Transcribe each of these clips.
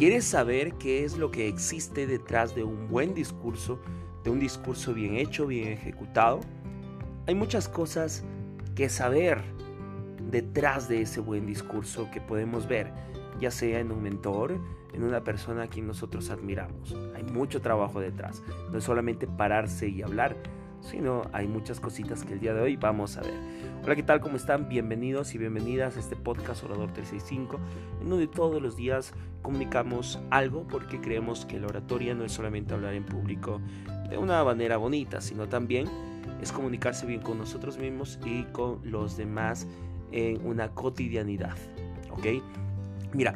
¿Quieres saber qué es lo que existe detrás de un buen discurso, de un discurso bien hecho, bien ejecutado? Hay muchas cosas que saber detrás de ese buen discurso que podemos ver, ya sea en un mentor, en una persona a quien nosotros admiramos. Hay mucho trabajo detrás, no es solamente pararse y hablar, sino hay muchas cositas que el día de hoy vamos a ver. Hola, ¿qué tal? ¿Cómo están? Bienvenidos y bienvenidas a este podcast Orador 365, en donde todos los días comunicamos algo porque creemos que la oratoria no es solamente hablar en público de una manera bonita, sino también es comunicarse bien con nosotros mismos y con los demás en una cotidianidad. ¿Ok? Mira,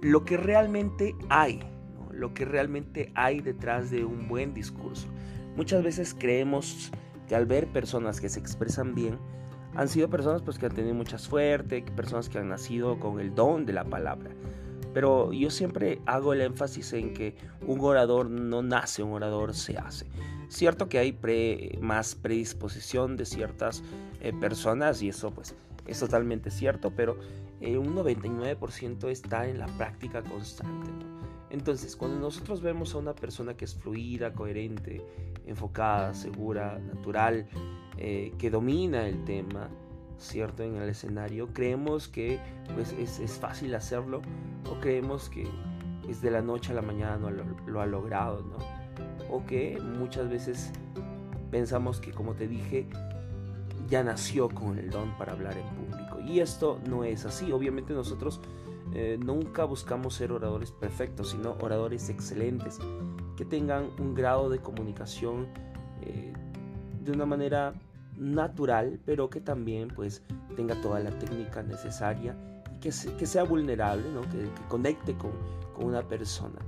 lo que realmente hay, lo que realmente hay detrás de un buen discurso. Muchas veces creemos que al ver personas que se expresan bien, han sido personas pues, que han tenido mucha suerte, personas que han nacido con el don de la palabra. Pero yo siempre hago el énfasis en que un orador no nace, un orador se hace. Cierto que hay más predisposición de ciertas eh, personas y eso pues es totalmente cierto, pero eh, un 99% está en la práctica constante. Entonces, cuando nosotros vemos a una persona que es fluida, coherente, enfocada, segura, natural, eh, que domina el tema, ¿cierto? En el escenario, creemos que pues, es, fácil hacerlo o creemos que es de la noche a la mañana lo, lo ha logrado, ¿no? O que muchas veces pensamos que, como te dije, ya nació con el don para hablar en público. Y esto no es así. Obviamente nosotros eh, nunca buscamos ser oradores perfectos, sino oradores excelentes, que tengan un grado de comunicación eh, de una manera natural, pero que también pues tenga toda la técnica necesaria que sea vulnerable, ¿no? que, que conecte con, con, una persona.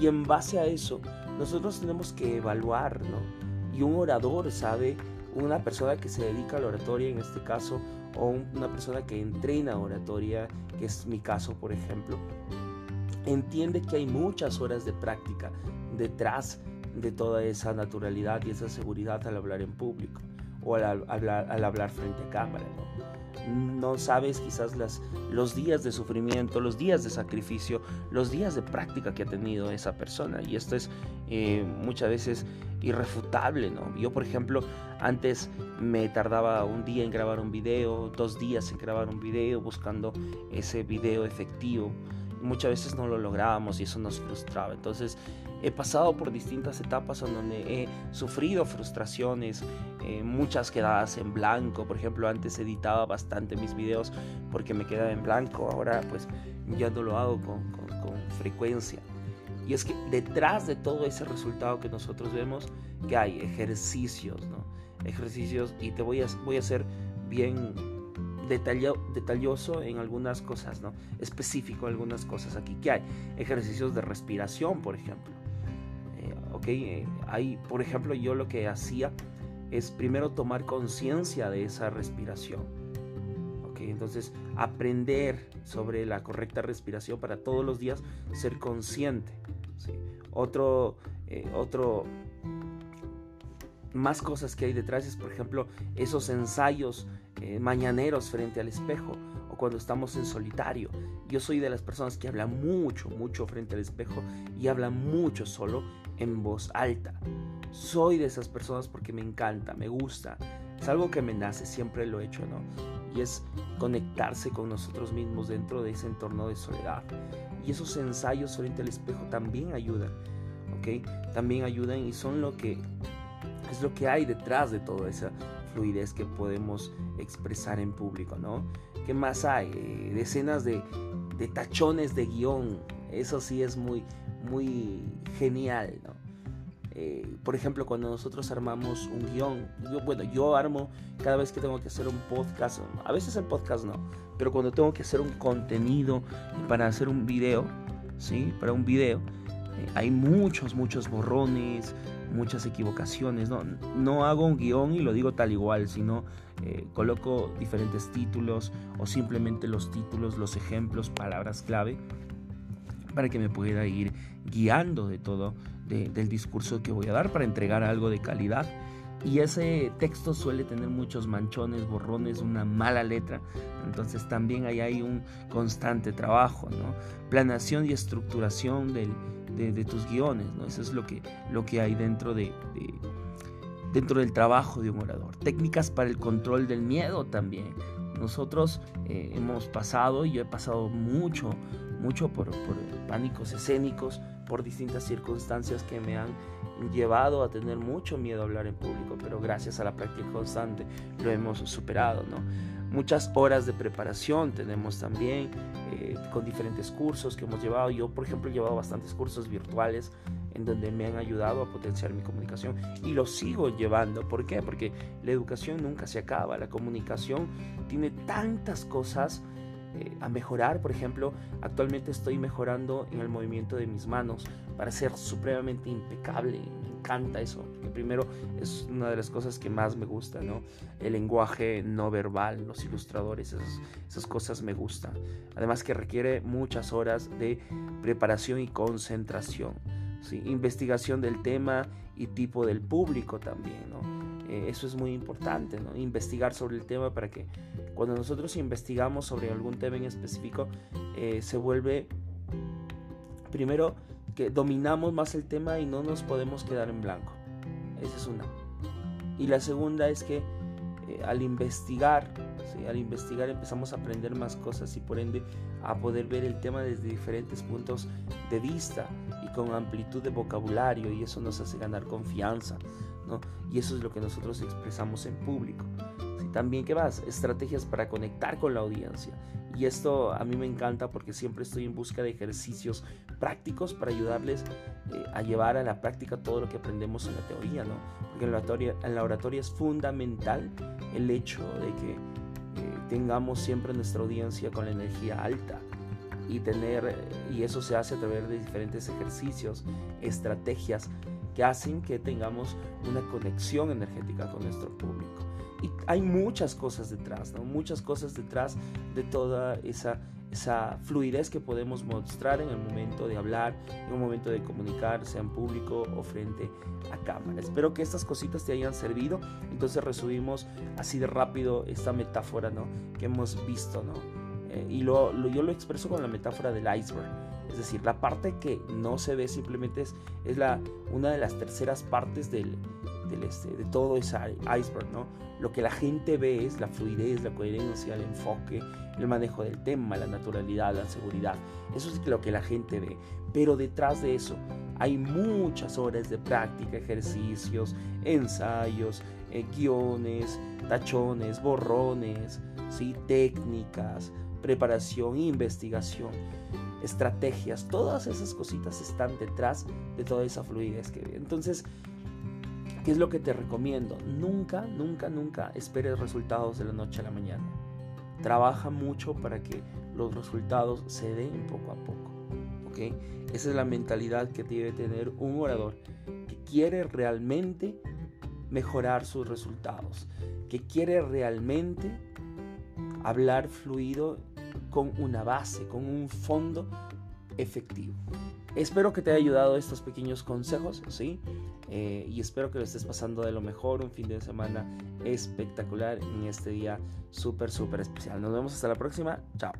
Y en base a eso, nosotros tenemos que evaluar, ¿no? Y un orador sabe una persona que se dedica a la oratoria en este caso o una persona que entrena oratoria, que es mi caso por ejemplo, entiende que hay muchas horas de práctica detrás de toda esa naturalidad y esa seguridad al hablar en público o al, hablar, frente a cámara. ¿no? sabes quizás las, los días de sufrimiento, los días de sacrificio, los días de práctica que ha tenido esa persona. Y esto es eh, muchas veces irrefutable, ¿no? Yo, por ejemplo, antes me tardaba un día en grabar un video, dos días en grabar un video, buscando ese video efectivo. Muchas veces no lo lográbamos y eso nos frustraba. Entonces, he pasado por distintas etapas en donde he sufrido frustraciones, eh, muchas quedadas en blanco. Por ejemplo, antes editaba bastante mis videos porque me quedaba en blanco. Ahora, pues, ya no lo hago con, con frecuencia. Y es que detrás de todo ese resultado que nosotros vemos, que hay ejercicios, ¿no? Ejercicios, y te voy a, voy a ser bien detalloso en algunas cosas, ¿no? Específico en algunas cosas aquí. que hay? Ejercicios de respiración, por ejemplo. Eh, eh, por ejemplo, yo lo que hacía es primero tomar conciencia de esa respiración. Ok, entonces aprender sobre la correcta respiración para todos los días ser consciente. Otro, eh, otro, más cosas que hay detrás es, por ejemplo, esos ensayos eh, mañaneros frente al espejo o cuando estamos en solitario. Yo soy de las personas que habla mucho, mucho frente al espejo y habla mucho solo en voz alta. Soy de esas personas porque me encanta, me gusta. Es algo que me nace, siempre lo he hecho, ¿no? Y es conectarse con nosotros mismos dentro de ese entorno de soledad. Y esos ensayos frente al espejo también ayudan, ¿ok? También ayudan y son lo que es lo que hay detrás de toda esa fluidez que podemos expresar en público, ¿no? ¿Qué más hay? Eh, decenas de, tachones de guion. Eso sí es muy, muy genial, ¿no? Eh, por ejemplo, cuando nosotros armamos un guion, yo, bueno, yo armo cada vez que tengo que hacer un podcast, a veces el podcast no, pero cuando tengo que hacer un contenido para hacer un video, ¿sí? Para un video, eh, hay muchos, muchos borrones, muchas equivocaciones, ¿no? No hago un guion y lo digo tal igual, sino eh, coloco diferentes títulos o simplemente los títulos, los ejemplos, palabras clave para que me pueda ir guiando de todo del discurso que voy a dar para entregar algo de calidad y ese texto suele tener muchos manchones, borrones, una mala letra. Entonces también ahí hay un constante trabajo, ¿no? Planeación y estructuración de, tus guiones, ¿no? Eso es lo que, lo que hay dentro de, dentro del trabajo de un orador. Técnicas para el control del miedo también. Nosotros eh, hemos pasado, y yo he pasado mucho, mucho por pánicos escénicos, por distintas circunstancias que me han llevado a tener mucho miedo a hablar en público, pero gracias a la práctica constante lo hemos superado, ¿no? Muchas horas de preparación tenemos también eh, con diferentes cursos que hemos llevado. Yo, por ejemplo, he llevado bastantes cursos virtuales en donde me han ayudado a potenciar mi comunicación y lo sigo llevando. ¿Por qué? Porque la educación nunca se acaba, la comunicación tiene tantas cosas eh, a mejorar. Por ejemplo, actualmente estoy mejorando en el movimiento de mis manos para ser supremamente impecable. Me encanta eso, porque primero es una de las cosas que más me gusta, ¿no? El lenguaje no verbal, los ilustradores, esas, cosas me gustan. Además que requiere muchas horas de preparación y concentración. ¿sí? Investigación del tema y tipo del público también, ¿no? Eh, eso es muy importante. Investigar sobre el tema para que cuando nosotros investigamos sobre algún tema en específico, eh, se vuelve, primero, que dominamos más el tema y no nos podemos quedar en blanco. Esa es una. Y la segunda es que eh, al investigar, al investigar empezamos a aprender más cosas y por ende a poder ver el tema desde diferentes puntos de vista con amplitud de vocabulario y eso nos hace ganar confianza, ¿no? Y eso es lo que nosotros expresamos en público. También, ¿qué más? Estrategias para conectar con la audiencia. Y esto a mí me encanta porque siempre estoy en busca de ejercicios prácticos para ayudarles eh, a llevar a la práctica todo lo que aprendemos en la teoría, ¿no? Porque en la oratoria, en la oratoria es fundamental el hecho de que eh, tengamos siempre nuestra audiencia con la energía alta y tener y eso se hace a través de diferentes ejercicios, estrategias que hacen que tengamos una conexión energética con nuestro público. Y hay muchas cosas detrás, ¿no? Muchas cosas detrás de toda esa, esa fluidez que podemos mostrar en el momento de hablar, en el momento de comunicar, sea en público o frente a cámara. Espero que estas cositas te hayan servido. Entonces resumimos así de rápido esta metáfora, ¿no? Que hemos visto, ¿no? Eh, y lo, yo lo expreso con la metáfora del iceberg. Es decir, la parte que no se ve simplemente es, es la, una de las terceras partes este, de todo ese iceberg, ¿no? Lo que la gente ve es la fluidez, la coherencia, el enfoque, el manejo del tema, la naturalidad, la seguridad. Eso es lo que la gente ve. Pero detrás de eso hay muchas horas de práctica, ejercicios, ensayos, eh, guiones, tachones, borrones, ¿sí? técnicas, preparación, investigación, estrategias. Todas esas cositas están detrás de toda esa fluidez que. Entonces, ¿Qué es lo que te recomiendo? Nunca, nunca, nunca esperes resultados de la noche a la mañana. Trabaja mucho para que los resultados se den poco a poco. ¿ok? Esa es la mentalidad que debe tener un orador que quiere realmente mejorar sus resultados, que quiere realmente hablar fluido con una base, con un fondo efectivo. Espero que te haya ayudado estos pequeños consejos, ¿sí? Eh, y espero que lo estés pasando de lo mejor, un fin de semana espectacular en este día súper, súper especial. Nos vemos hasta la próxima. Chao.